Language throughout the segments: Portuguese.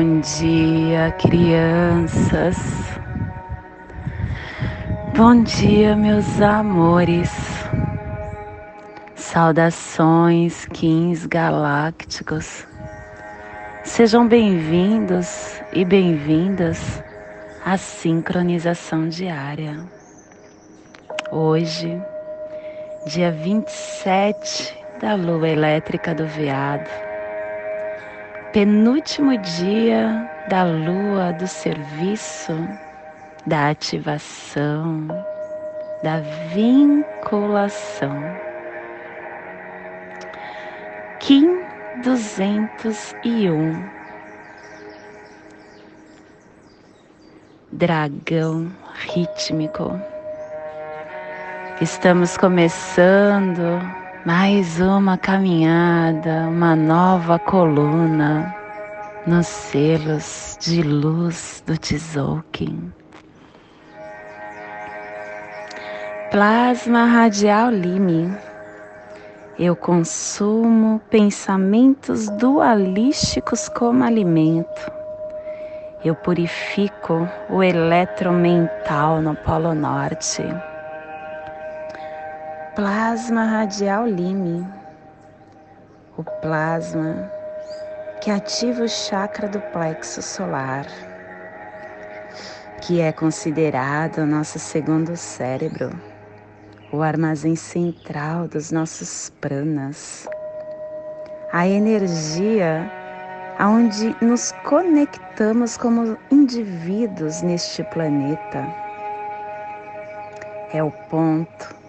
Bom dia, crianças. Bom dia, meus amores. Saudações, Kings galácticos. Sejam bem-vindos e bem-vindas à sincronização diária. Hoje, dia 27 da lua elétrica do veado penúltimo dia da lua do serviço, da ativação, da vinculação. Kim 201 Dragão rítmico. Estamos começando mais uma caminhada, uma nova coluna nos selos de luz do Tzolk'in. Plasma radial Lime. Eu consumo pensamentos dualísticos como alimento. Eu purifico o eletromental no Polo Norte plasma radial Lime, o plasma que ativa o chakra do plexo solar, que é considerado o nosso segundo cérebro, o armazém central dos nossos pranas, a energia aonde nos conectamos como indivíduos neste planeta. É o ponto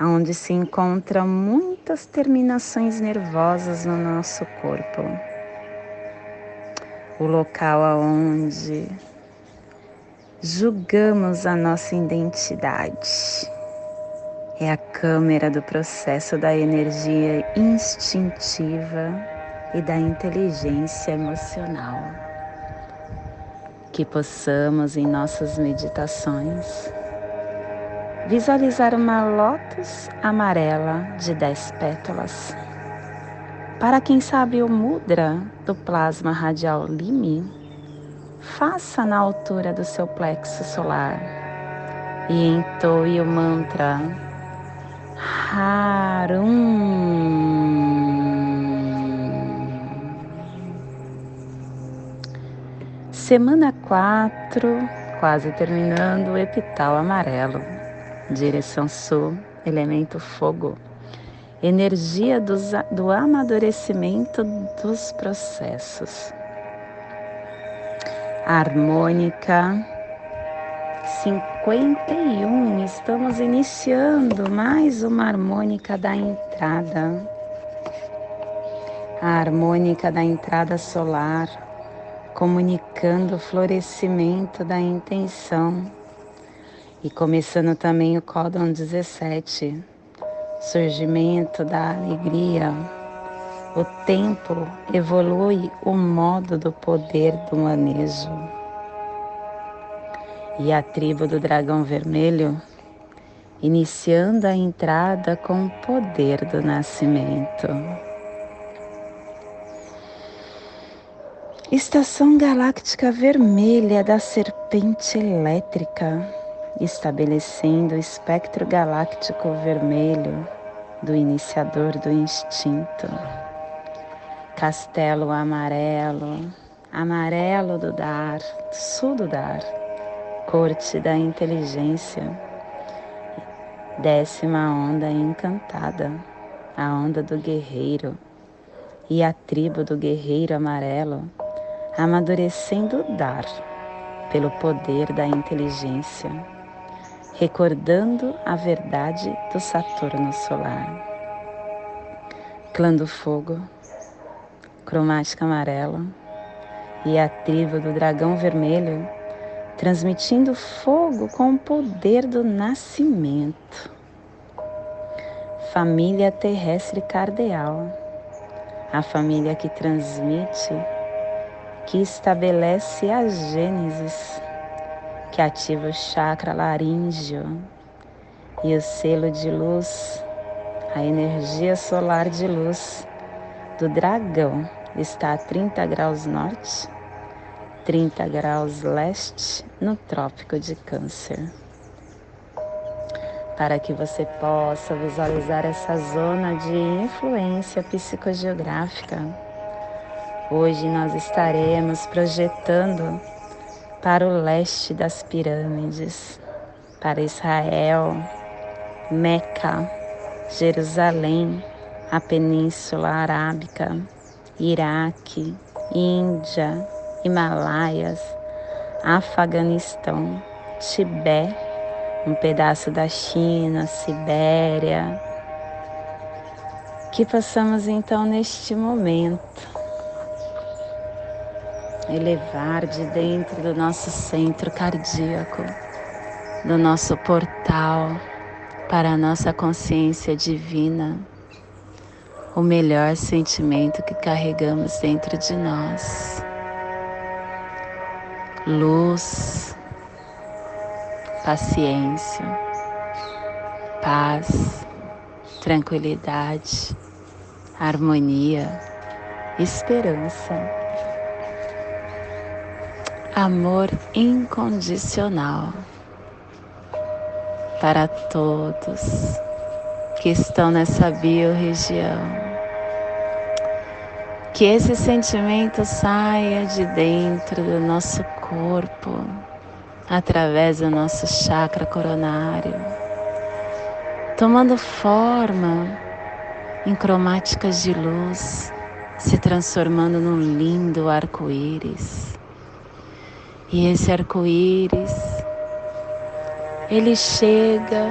onde se encontram muitas terminações nervosas no nosso corpo. O local aonde julgamos a nossa identidade. É a câmera do processo da energia instintiva e da inteligência emocional. Que possamos em nossas meditações visualizar uma lótus amarela de dez pétalas. Para quem sabe o mudra do plasma radial Lime, faça na altura do seu plexo solar e entoie o mantra Harum. Semana 4, quase terminando o epital amarelo direção sul, elemento fogo, energia do, do amadurecimento dos processos. Harmônica 51, estamos iniciando mais uma harmônica da entrada. A harmônica da entrada solar, comunicando o florescimento da intenção e começando também o códon 17, surgimento da alegria. O tempo evolui o modo do poder do manejo. E a tribo do dragão vermelho, iniciando a entrada com o poder do nascimento. Estação galáctica vermelha da serpente elétrica estabelecendo o espectro galáctico vermelho do iniciador do instinto. Castelo amarelo, amarelo do dar, sul do dar, corte da inteligência, décima onda encantada, a onda do guerreiro e a tribo do guerreiro amarelo, amadurecendo o dar pelo poder da inteligência recordando a verdade do Saturno solar. Clã do Fogo, cromática amarela e a tribo do dragão vermelho, transmitindo fogo com o poder do nascimento. Família terrestre cardeal, a família que transmite, que estabelece a Gênesis que ativa o chakra laríngeo e o selo de luz, a energia solar de luz do dragão está a 30 graus norte, 30 graus leste no Trópico de Câncer. Para que você possa visualizar essa zona de influência psicogeográfica, hoje nós estaremos projetando para o leste das pirâmides, para Israel, Meca, Jerusalém, a Península Arábica, Iraque, Índia, Himalaias, Afeganistão, Tibete, um pedaço da China, Sibéria. Que possamos então neste momento elevar de dentro do nosso centro cardíaco, do nosso portal para a nossa consciência divina, o melhor sentimento que carregamos dentro de nós. Luz, paciência, paz, tranquilidade, harmonia, esperança, amor incondicional para todos que estão nessa biorregião. Que esse sentimento saia de dentro do nosso corpo, através do nosso chakra coronário, tomando forma em cromáticas de luz, se transformando num lindo arco-íris. E esse arco-íris ele chega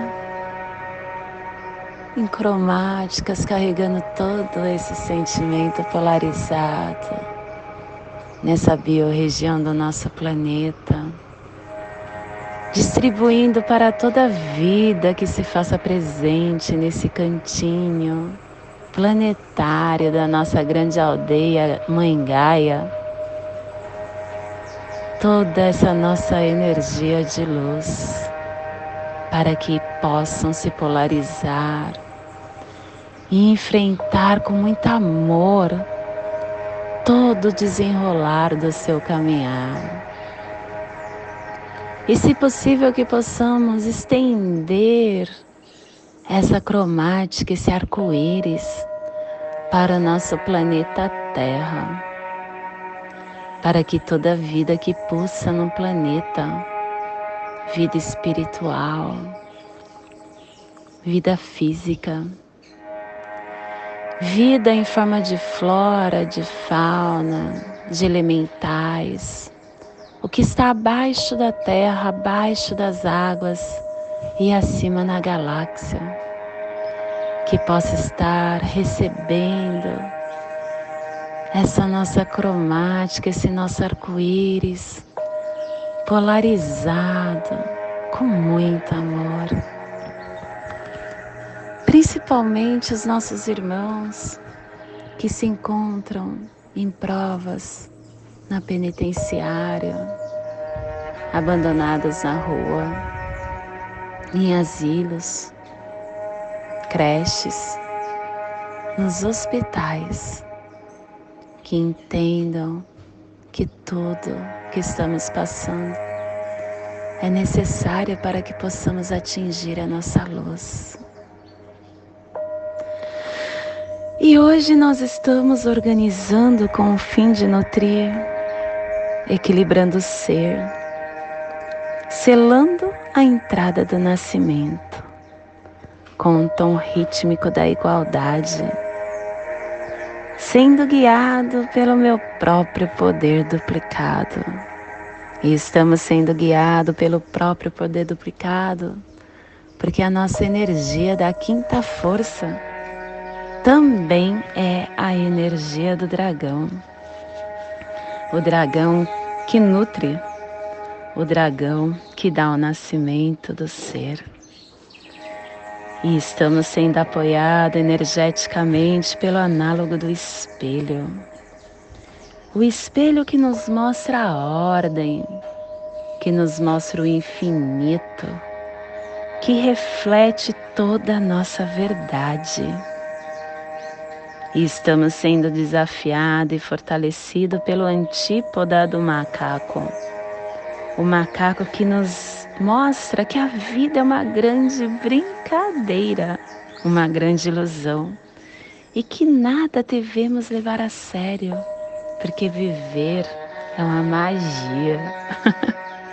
em cromáticas, carregando todo esse sentimento polarizado nessa biorregião do nosso planeta, distribuindo para toda a vida que se faça presente nesse cantinho planetário da nossa grande aldeia Mãe Gaia, toda essa nossa energia de luz para que possam se polarizar e enfrentar com muito amor todo o desenrolar do seu caminhar. E se possível que possamos estender essa cromática, esse arco-íris para o nosso planeta Terra, para que toda vida que pulsa no planeta vida espiritual, vida física, vida em forma de flora, de fauna, de elementais, o que está abaixo da terra, abaixo das águas e acima na galáxia, que possa estar recebendo essa nossa cromática, esse nosso arco-íris polarizado, com muito amor. Principalmente os nossos irmãos que se encontram em provas na penitenciária, abandonados na rua, em asilos, creches, nos hospitais, que entendam que tudo que estamos passando é necessária para que possamos atingir a nossa luz. E hoje nós estamos organizando com o fim de nutrir, equilibrando o ser, selando a entrada do nascimento com o tom rítmico da igualdade sendo guiado pelo meu próprio poder duplicado. E estamos sendo guiados pelo próprio poder duplicado, porque a nossa energia da quinta força também é a energia do dragão. O dragão que nutre, o dragão que dá o nascimento do ser e estamos sendo apoiados energeticamente pelo análogo do espelho. O espelho que nos mostra a ordem, que nos mostra o infinito, que reflete toda a nossa verdade. E estamos sendo desafiados e fortalecidos pelo antípoda do macaco. O macaco que nos mostra que a vida é uma grande brincadeira, uma grande ilusão e que nada devemos levar a sério, porque viver é uma magia.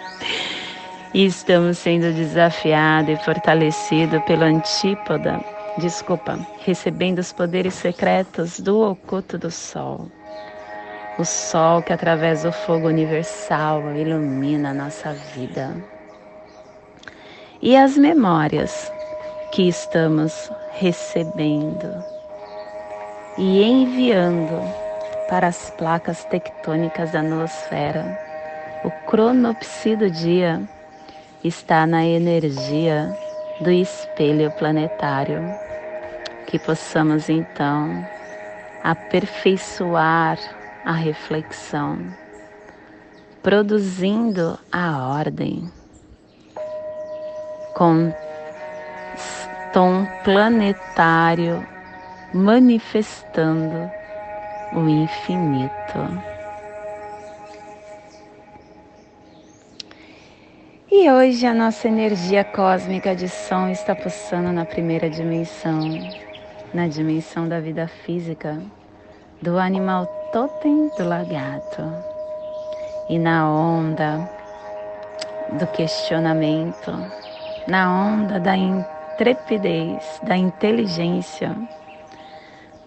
e estamos sendo desafiados e fortalecidos pelo antípoda, desculpa, recebendo os poderes secretos do oculto do sol. O sol que através do fogo universal ilumina a nossa vida. E as memórias que estamos recebendo e enviando para as placas tectônicas da noosfera. O cronopsi do dia está na energia do espelho planetário. Que possamos então aperfeiçoar a reflexão, produzindo a ordem com tom planetário manifestando o infinito. E hoje a nossa energia cósmica de som está pulsando na primeira dimensão, na dimensão da vida física, do animal totem do lagarto. E na onda do questionamento, na onda da intrepidez, da inteligência,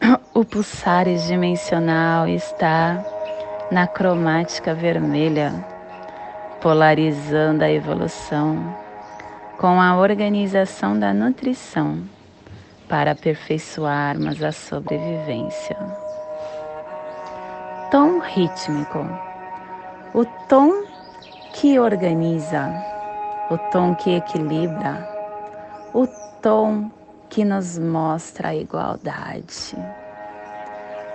o pulsares dimensional está na cromática vermelha, polarizando a evolução com a organização da nutrição para aperfeiçoarmos a sobrevivência. Tom rítmico, o tom que organiza, o tom que equilibra, o tom que nos mostra a igualdade.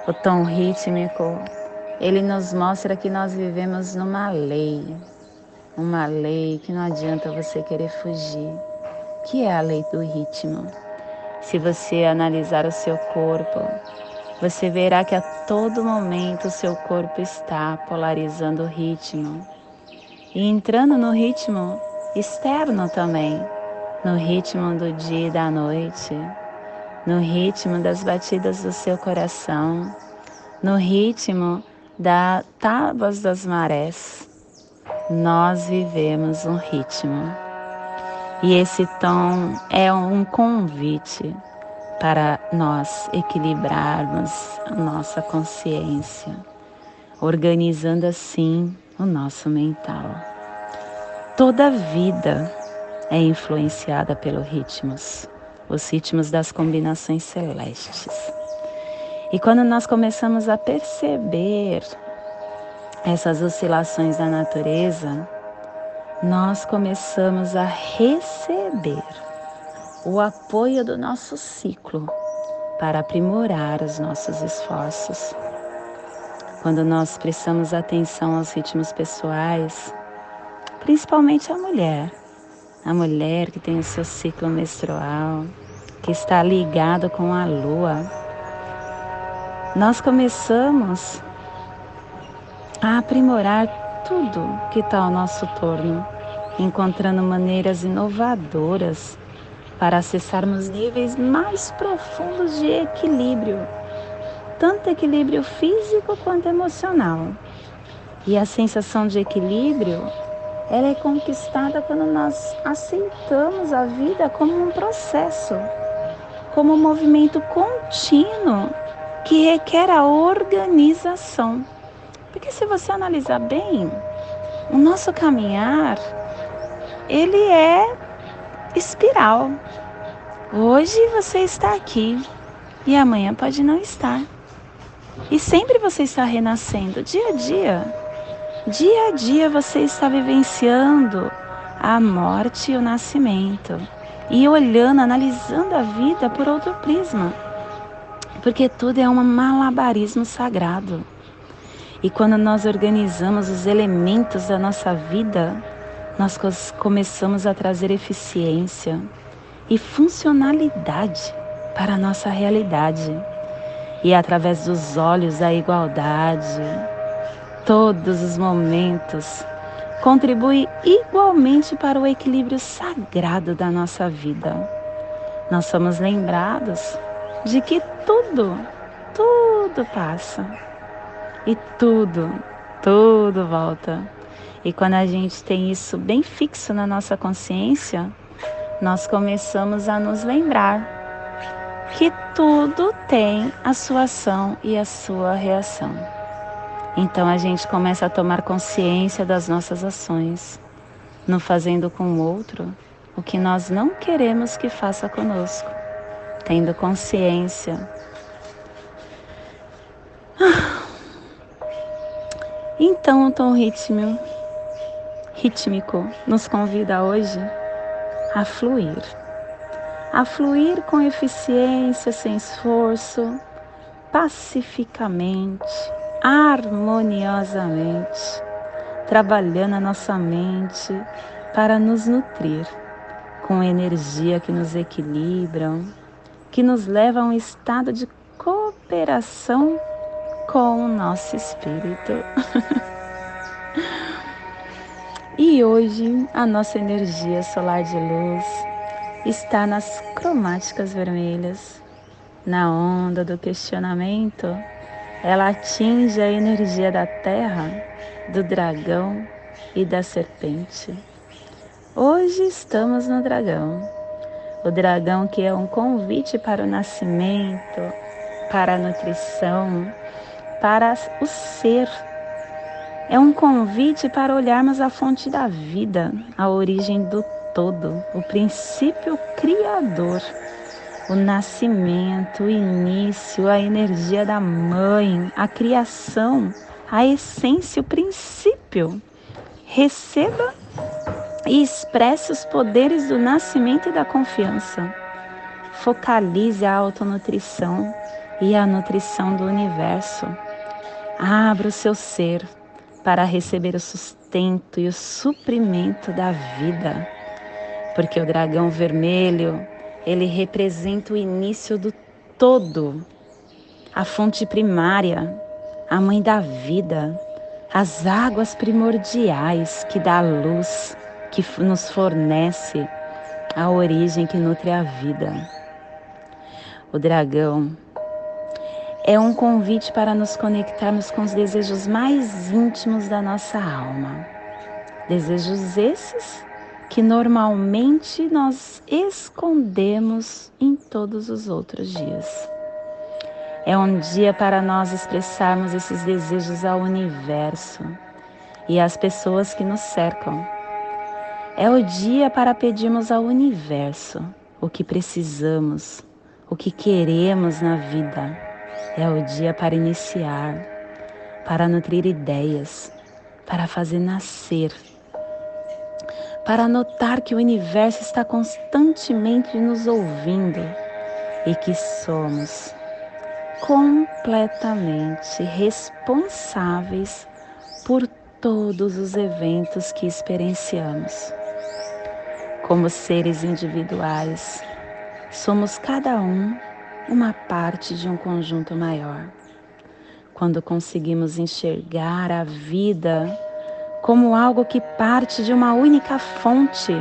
O tom rítmico, ele nos mostra que nós vivemos numa lei, uma lei que não adianta você querer fugir, que é a lei do ritmo. Se você analisar o seu corpo, você verá que a todo momento o seu corpo está polarizando o ritmo. E entrando no ritmo externo também. No ritmo do dia e da noite, no ritmo das batidas do seu coração, no ritmo das tábuas das marés. Nós vivemos um ritmo. E esse tom é um convite para nós equilibrarmos a nossa consciência, organizando assim o nosso mental. Toda vida é influenciada pelos ritmos, os ritmos das combinações celestes. E quando nós começamos a perceber essas oscilações da natureza, nós começamos a receber o apoio do nosso ciclo para aprimorar os nossos esforços. Quando nós prestamos atenção aos ritmos pessoais, principalmente a mulher, a mulher que tem o seu ciclo menstrual, que está ligado com a lua, nós começamos a aprimorar tudo que está ao nosso torno, encontrando maneiras inovadoras para acessarmos níveis mais profundos de equilíbrio, tanto equilíbrio físico quanto emocional. E a sensação de equilíbrio ela é conquistada quando nós aceitamos a vida como um processo, como um movimento contínuo que requer a organização. Porque se você analisar bem, o nosso caminhar, ele é espiral. Hoje você está aqui e amanhã pode não estar. E sempre você está renascendo, dia a dia. Dia a dia você está vivenciando a morte e o nascimento e olhando, analisando a vida por outro prisma, porque tudo é um malabarismo sagrado. E quando nós organizamos os elementos da nossa vida, nós começamos a trazer eficiência e funcionalidade para a nossa realidade. e através dos olhos a igualdade. Todos os momentos contribuem igualmente para o equilíbrio sagrado da nossa vida. Nós somos lembrados de que tudo, tudo passa e tudo, tudo volta. E quando a gente tem isso bem fixo na nossa consciência, nós começamos a nos lembrar que tudo tem a sua ação e a sua reação. Então a gente começa a tomar consciência das nossas ações, não fazendo com o outro o que nós não queremos que faça conosco, tendo consciência. Então o tom rítmico, rítmico nos convida hoje a fluir a fluir com eficiência, sem esforço, pacificamente, harmoniosamente, trabalhando a nossa mente para nos nutrir com energia que nos equilibram, que nos leva a um estado de cooperação com o nosso espírito. e hoje a nossa energia solar de luz está nas cromáticas vermelhas. Na onda do questionamento, ela atinge a energia da terra, do dragão e da serpente. Hoje estamos no dragão. O dragão que é um convite para o nascimento, para a nutrição, para o ser. É um convite para olharmos a fonte da vida, a origem do todo, o princípio criador, o nascimento, o início, a energia da mãe, a criação, a essência, o princípio. Receba e expresse os poderes do nascimento e da confiança. Focalize a autonutrição e a nutrição do universo. Abra o seu ser para receber o sustento e o suprimento da vida porque o dragão vermelho, ele representa o início do todo, a fonte primária, a mãe da vida, as águas primordiais que dá a luz, que nos fornece a origem que nutre a vida. O dragão é um convite para nos conectarmos com os desejos mais íntimos da nossa alma. Desejos esses que normalmente nós escondemos em todos os outros dias. É um dia para nós expressarmos esses desejos ao universo e às pessoas que nos cercam. É o dia para pedirmos ao universo o que precisamos, o que queremos na vida. É o dia para iniciar, para nutrir ideias, para fazer nascer para notar que o universo está constantemente nos ouvindo e que somos completamente responsáveis por todos os eventos que experienciamos. Como seres individuais, somos cada um uma parte de um conjunto maior. Quando conseguimos enxergar a vida como algo que parte de uma única fonte,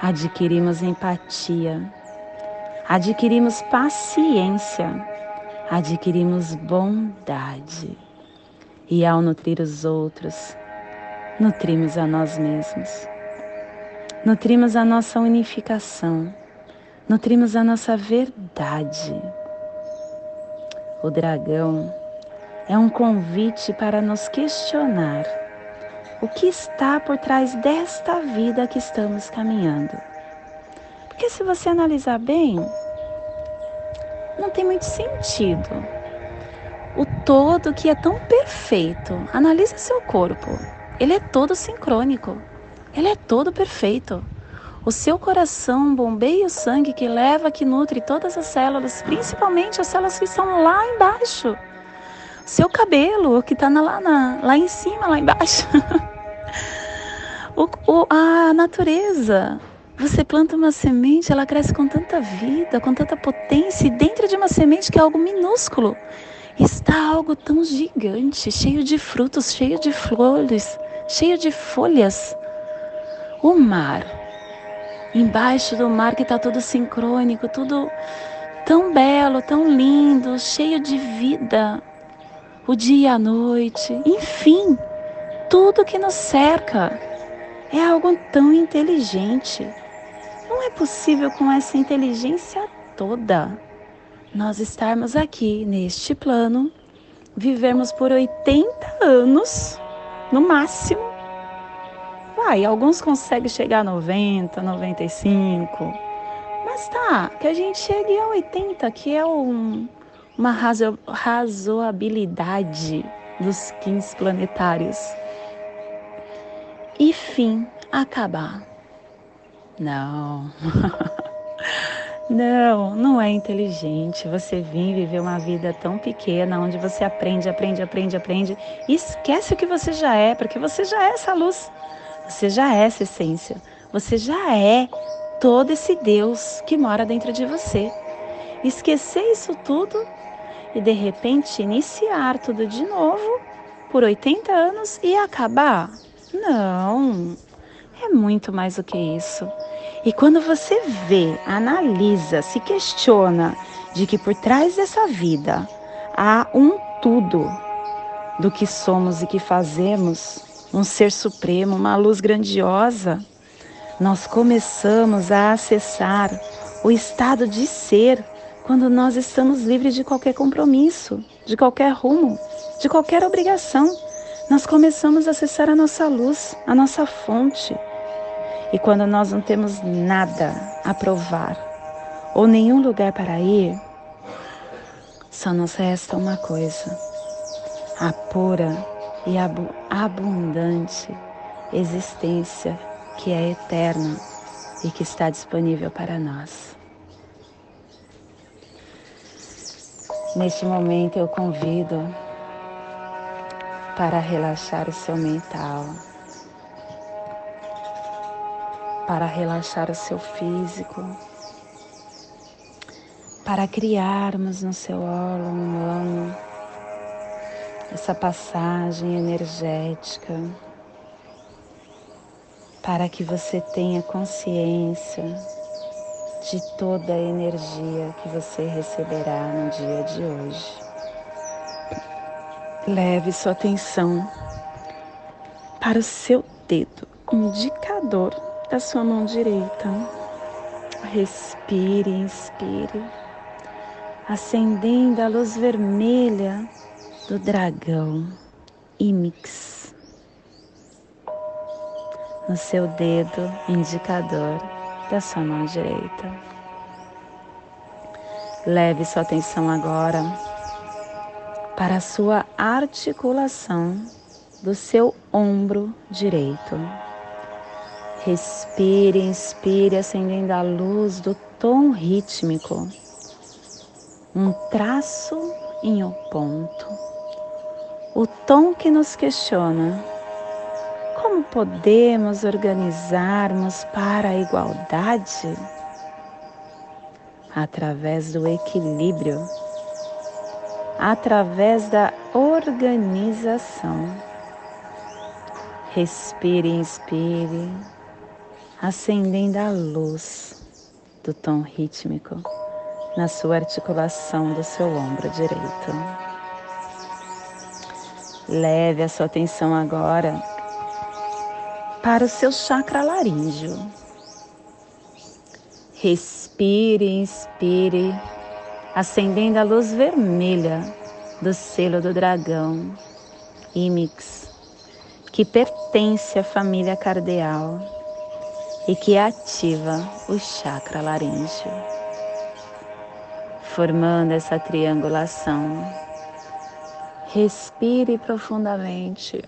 adquirimos empatia, adquirimos paciência, adquirimos bondade. E ao nutrir os outros, nutrimos a nós mesmos. Nutrimos a nossa unificação, nutrimos a nossa verdade. O dragão é um convite para nos questionar o que está por trás desta vida que estamos caminhando. Porque se você analisar bem, não tem muito sentido. O todo que é tão perfeito. Analisa seu corpo. Ele é todo sincrônico. Ele é todo perfeito. O seu coração bombeia o sangue que leva, que nutre todas as células, principalmente as células que estão lá embaixo. Seu cabelo, que está lá, lá em cima, lá embaixo. o, o, a natureza. Você planta uma semente, ela cresce com tanta vida, com tanta potência, e dentro de uma semente que é algo minúsculo, está algo tão gigante, cheio de frutos, cheio de flores, cheio de folhas. O mar, embaixo do mar que está tudo sincrônico, tudo tão belo, tão lindo, cheio de vida. O dia e a noite, enfim, tudo que nos cerca é algo tão inteligente. Não é possível com essa inteligência toda nós estarmos aqui neste plano, vivermos por 80 anos no máximo. Vai, alguns conseguem chegar a 90, 95. Mas tá, que a gente chegue a 80, que é um, uma razo, razoabilidade dos 15 planetários. E fim, acabar. Não. Não, não é inteligente você vir viver uma vida tão pequena onde você aprende, aprende, aprende, aprende e esquece o que você já é, porque você já é essa luz, você já é essa essência, você já é todo esse Deus que mora dentro de você. Esquecer isso tudo e de repente iniciar tudo de novo por 80 anos e acabar? Não, é muito mais do que isso. E quando você vê, analisa, se questiona de que por trás dessa vida há um tudo do que somos e que fazemos, um ser supremo, uma luz grandiosa, nós começamos a acessar o estado de ser quando nós estamos livres de qualquer compromisso, de qualquer rumo, de qualquer obrigação. Nós começamos a acessar a nossa luz, a nossa fonte e quando nós não temos nada a provar ou nenhum lugar para ir, só nos resta uma coisa: a pura e abundante existência que é eterna e que está disponível para nós. Neste momento eu convido para relaxar o seu mental para relaxar o seu físico, para criarmos no seu olo humano essa passagem energética, para que você tenha consciência de toda a energia que você receberá no dia de hoje. Leve sua atenção para o seu dedo indicador da sua mão direita. Respire, inspire, acendendo a luz vermelha do dragão Imix no seu dedo indicador da sua mão direita. Leve sua atenção agora para a sua articulação do seu ombro direito. Respire, inspire, acendendo a luz do tom rítmico. Um traço em um ponto. O tom que nos questiona. Como podemos organizarmos para a igualdade? Através do equilíbrio, através da organização. Respire, inspire acendendo a luz do tom rítmico na sua articulação do seu ombro direito. Leve a sua atenção agora para o seu chakra laríngeo. Respire, inspire, acendendo a luz vermelha do selo do dragão, Imix, que pertence à família cardeal e que ativa o chakra laríngeo, formando essa triangulação. Respire profundamente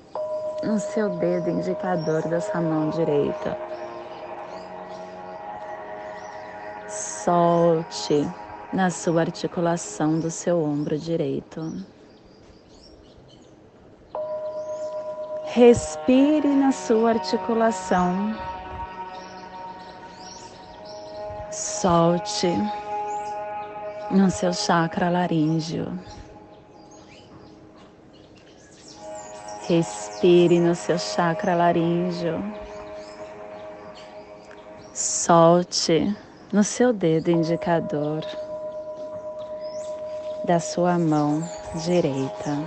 no seu dedo indicador da sua mão direita. Solte na sua articulação do seu ombro direito. Respire na sua articulação Solte no seu chakra laríngeo. Respire no seu chakra laríngeo. Solte no seu dedo indicador da sua mão direita,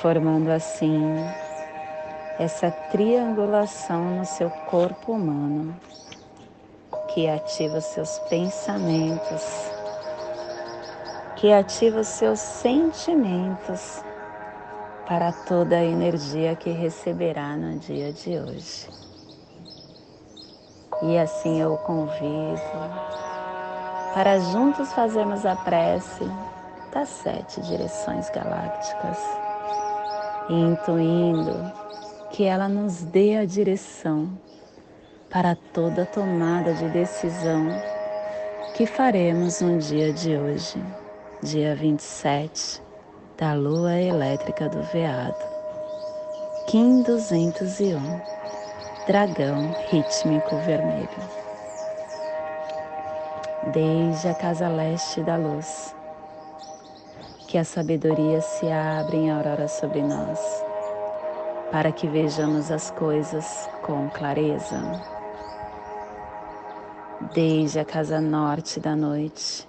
formando assim essa triangulação no seu corpo humano que ativa os seus pensamentos, que ativa os seus sentimentos para toda a energia que receberá no dia de hoje. E assim eu convido para juntos fazermos a prece das sete direções galácticas, intuindo que ela nos dê a direção para toda tomada de decisão que faremos no dia de hoje, dia 27 da lua elétrica do veado. Kim 201, dragão rítmico vermelho. Desde a casa leste da luz, que a sabedoria se abre em aurora sobre nós, para que vejamos as coisas com clareza. Desde a casa norte da noite,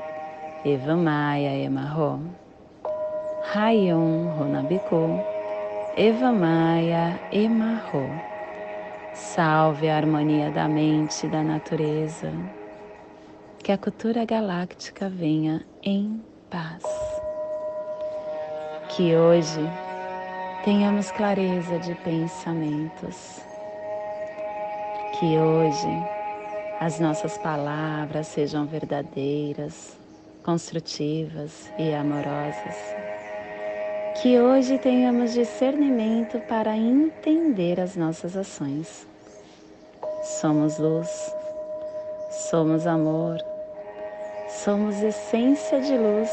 Eva Maia Emarro, Rayon Ronabiku, Eva Maia Emarro. Salve a harmonia da mente e da natureza. Que a cultura galáctica venha em paz. Que hoje tenhamos clareza de pensamentos. Que hoje as nossas palavras sejam verdadeiras, construtivas e amorosas. Que hoje tenhamos discernimento para entender as nossas ações. Somos luz, somos amor, somos essência de luz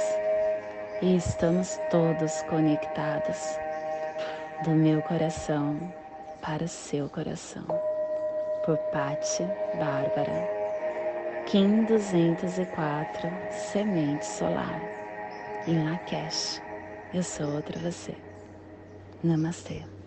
e estamos todos conectados do meu coração para o seu coração. Por Patti Bárbara. Kim 204, Semente Solar, em Lakesh. Eu sou outra você. Namastê.